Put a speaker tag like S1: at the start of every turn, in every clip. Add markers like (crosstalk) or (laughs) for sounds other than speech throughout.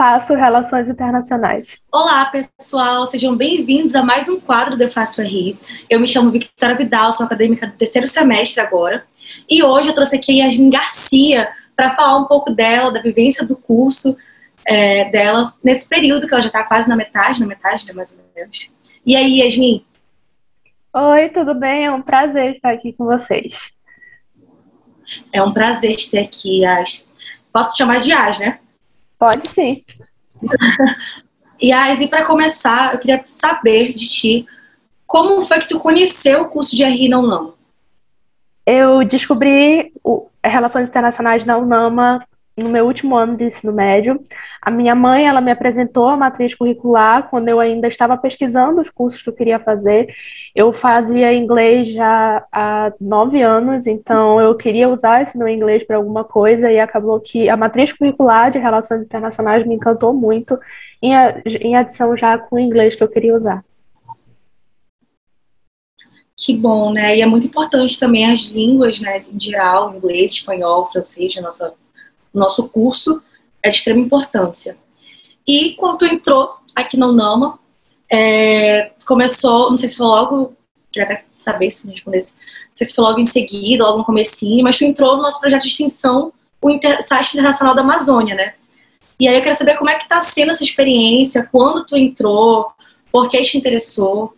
S1: faço Relações Internacionais.
S2: Olá, pessoal, sejam bem-vindos a mais um quadro do Fácil RI. Eu me chamo Victoria Vidal, sou acadêmica do terceiro semestre agora, e hoje eu trouxe aqui a Yasmin Garcia para falar um pouco dela, da vivência do curso é, dela nesse período, que ela já está quase na metade, na metade, né, mais ou menos. E aí, Yasmin?
S1: Oi, tudo bem? É um prazer estar aqui com vocês.
S2: É um prazer te ter aqui, Yas. Posso te chamar de Yas, né?
S1: Pode sim.
S2: Yas, (laughs) e para começar, eu queria saber de ti como foi que tu conheceu o curso de RI na UNAMA?
S1: Eu descobri o Relações Internacionais na UNAMA no meu último ano de ensino médio. A minha mãe, ela me apresentou a matriz curricular quando eu ainda estava pesquisando os cursos que eu queria fazer. Eu fazia inglês já há nove anos, então eu queria usar esse meu inglês para alguma coisa e acabou que a matriz curricular de relações internacionais me encantou muito, em, em adição já com o inglês que eu queria usar.
S2: Que bom, né? E é muito importante também as línguas, né, em geral, inglês, espanhol, francês, a nossa nosso curso é de extrema importância. E quando tu entrou aqui na UNAMA, é, começou, não sei se foi logo, queria até saber se me respondesse, não sei se foi logo em seguida, logo no comecinho, mas tu entrou no nosso projeto de extensão, o Inter, site internacional da Amazônia, né? E aí eu quero saber como é que está sendo essa experiência, quando tu entrou, por que te interessou?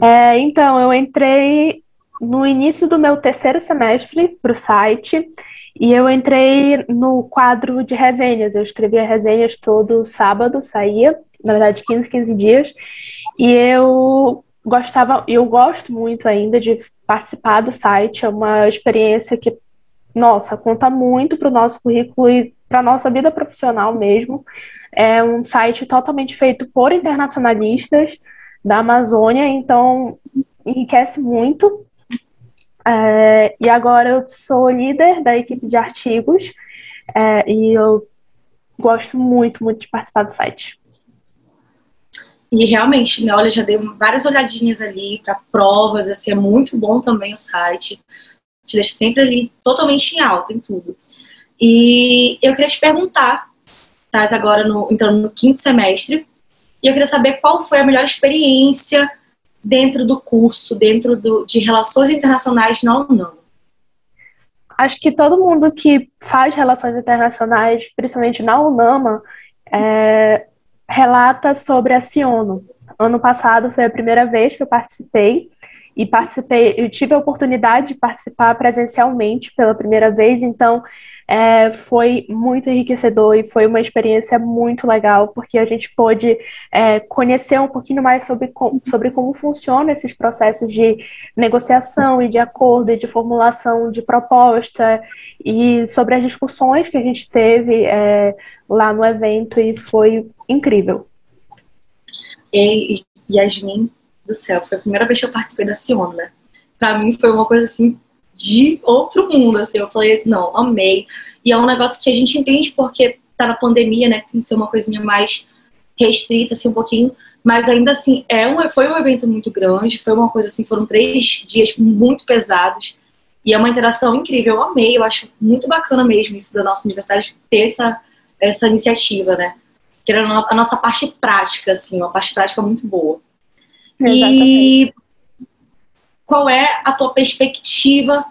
S1: É, então, eu entrei no início do meu terceiro semestre para o site e eu entrei no quadro de resenhas. Eu escrevia resenhas todo sábado, saía, na verdade, 15, 15 dias. E eu gostava, eu gosto muito ainda de participar do site. É uma experiência que, nossa, conta muito para o nosso currículo e para a nossa vida profissional mesmo. É um site totalmente feito por internacionalistas da Amazônia, então enriquece muito é, e agora eu sou líder da equipe de artigos é, e eu gosto muito, muito de participar do site.
S2: E realmente, né, olha, já dei várias olhadinhas ali para provas, assim, é muito bom também o site. Te deixa sempre ali totalmente em alta em tudo. E eu queria te perguntar, estás agora no, entrando no quinto semestre, e eu queria saber qual foi a melhor experiência dentro do curso, dentro do, de relações internacionais na UNAM?
S1: Acho que todo mundo que faz relações internacionais, principalmente na UNAMA, é, relata sobre a Ciono. Ano passado foi a primeira vez que eu participei e participei, eu tive a oportunidade de participar presencialmente pela primeira vez, então é, foi muito enriquecedor e foi uma experiência muito legal, porque a gente pôde é, conhecer um pouquinho mais sobre, sobre como funcionam esses processos de negociação e de acordo e de formulação de proposta e sobre as discussões que a gente teve é, lá no evento e foi incrível.
S2: E, Yasmin do céu, foi a primeira vez que eu participei da Ciona. Para mim foi uma coisa assim de outro mundo, assim. Eu falei, não, amei. E é um negócio que a gente entende porque tá na pandemia, né? Tem que ser uma coisinha mais restrita, assim, um pouquinho. Mas ainda assim, é um, foi um evento muito grande, foi uma coisa assim, foram três dias muito pesados. E é uma interação incrível, eu amei, eu acho muito bacana mesmo isso da nossa universidade ter essa, essa iniciativa, né? Que era a nossa parte prática, assim, uma parte prática muito boa. Exatamente. E qual é a tua perspectiva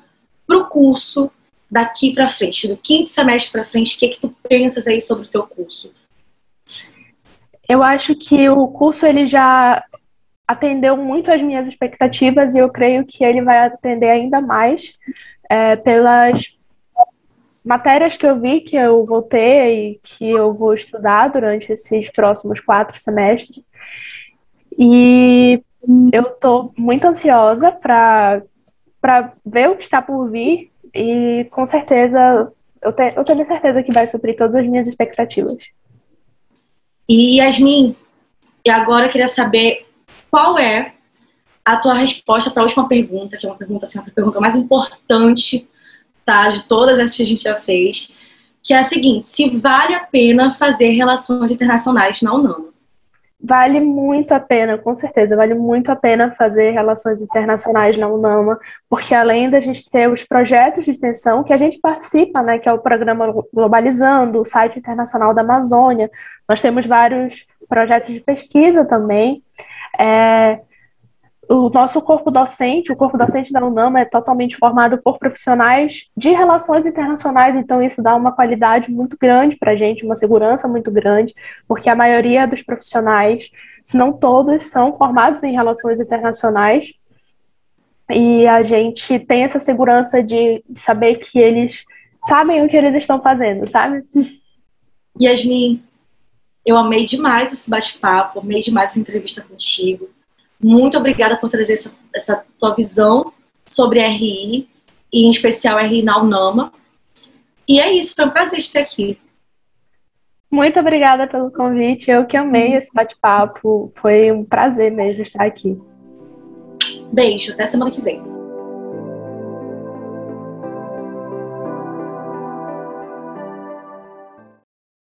S2: para o curso daqui para frente, do quinto semestre para frente? O que, é que tu pensas aí sobre o teu curso?
S1: Eu acho que o curso ele já atendeu muito às minhas expectativas e eu creio que ele vai atender ainda mais é, pelas matérias que eu vi que eu vou ter e que eu vou estudar durante esses próximos quatro semestres. E eu estou muito ansiosa para ver o que está por vir e com certeza eu, te, eu tenho certeza que vai suprir todas as minhas expectativas.
S2: E Yasmin, e agora eu queria saber qual é a tua resposta para a última pergunta, que é uma pergunta assim, a pergunta mais importante tá, de todas essas que a gente já fez, que é a seguinte: se vale a pena fazer relações internacionais na UNAMA?
S1: Vale muito a pena, com certeza, vale muito a pena fazer relações internacionais na UNAMA, porque além da gente ter os projetos de extensão que a gente participa, né, que é o programa Globalizando, o site internacional da Amazônia, nós temos vários projetos de pesquisa também. É, o nosso corpo docente, o corpo docente da UNAMA é totalmente formado por profissionais de relações internacionais, então isso dá uma qualidade muito grande para a gente, uma segurança muito grande, porque a maioria dos profissionais, se não todos, são formados em relações internacionais, e a gente tem essa segurança de saber que eles sabem o que eles estão fazendo, sabe?
S2: Yasmin, eu amei demais esse bate-papo, amei demais essa entrevista contigo. Muito obrigada por trazer essa, essa tua visão sobre RI, e em especial RI na UNAMA. E é isso, foi um prazer estar aqui.
S1: Muito obrigada pelo convite. Eu que amei esse bate-papo. Foi um prazer mesmo estar aqui.
S2: Beijo, até semana que vem.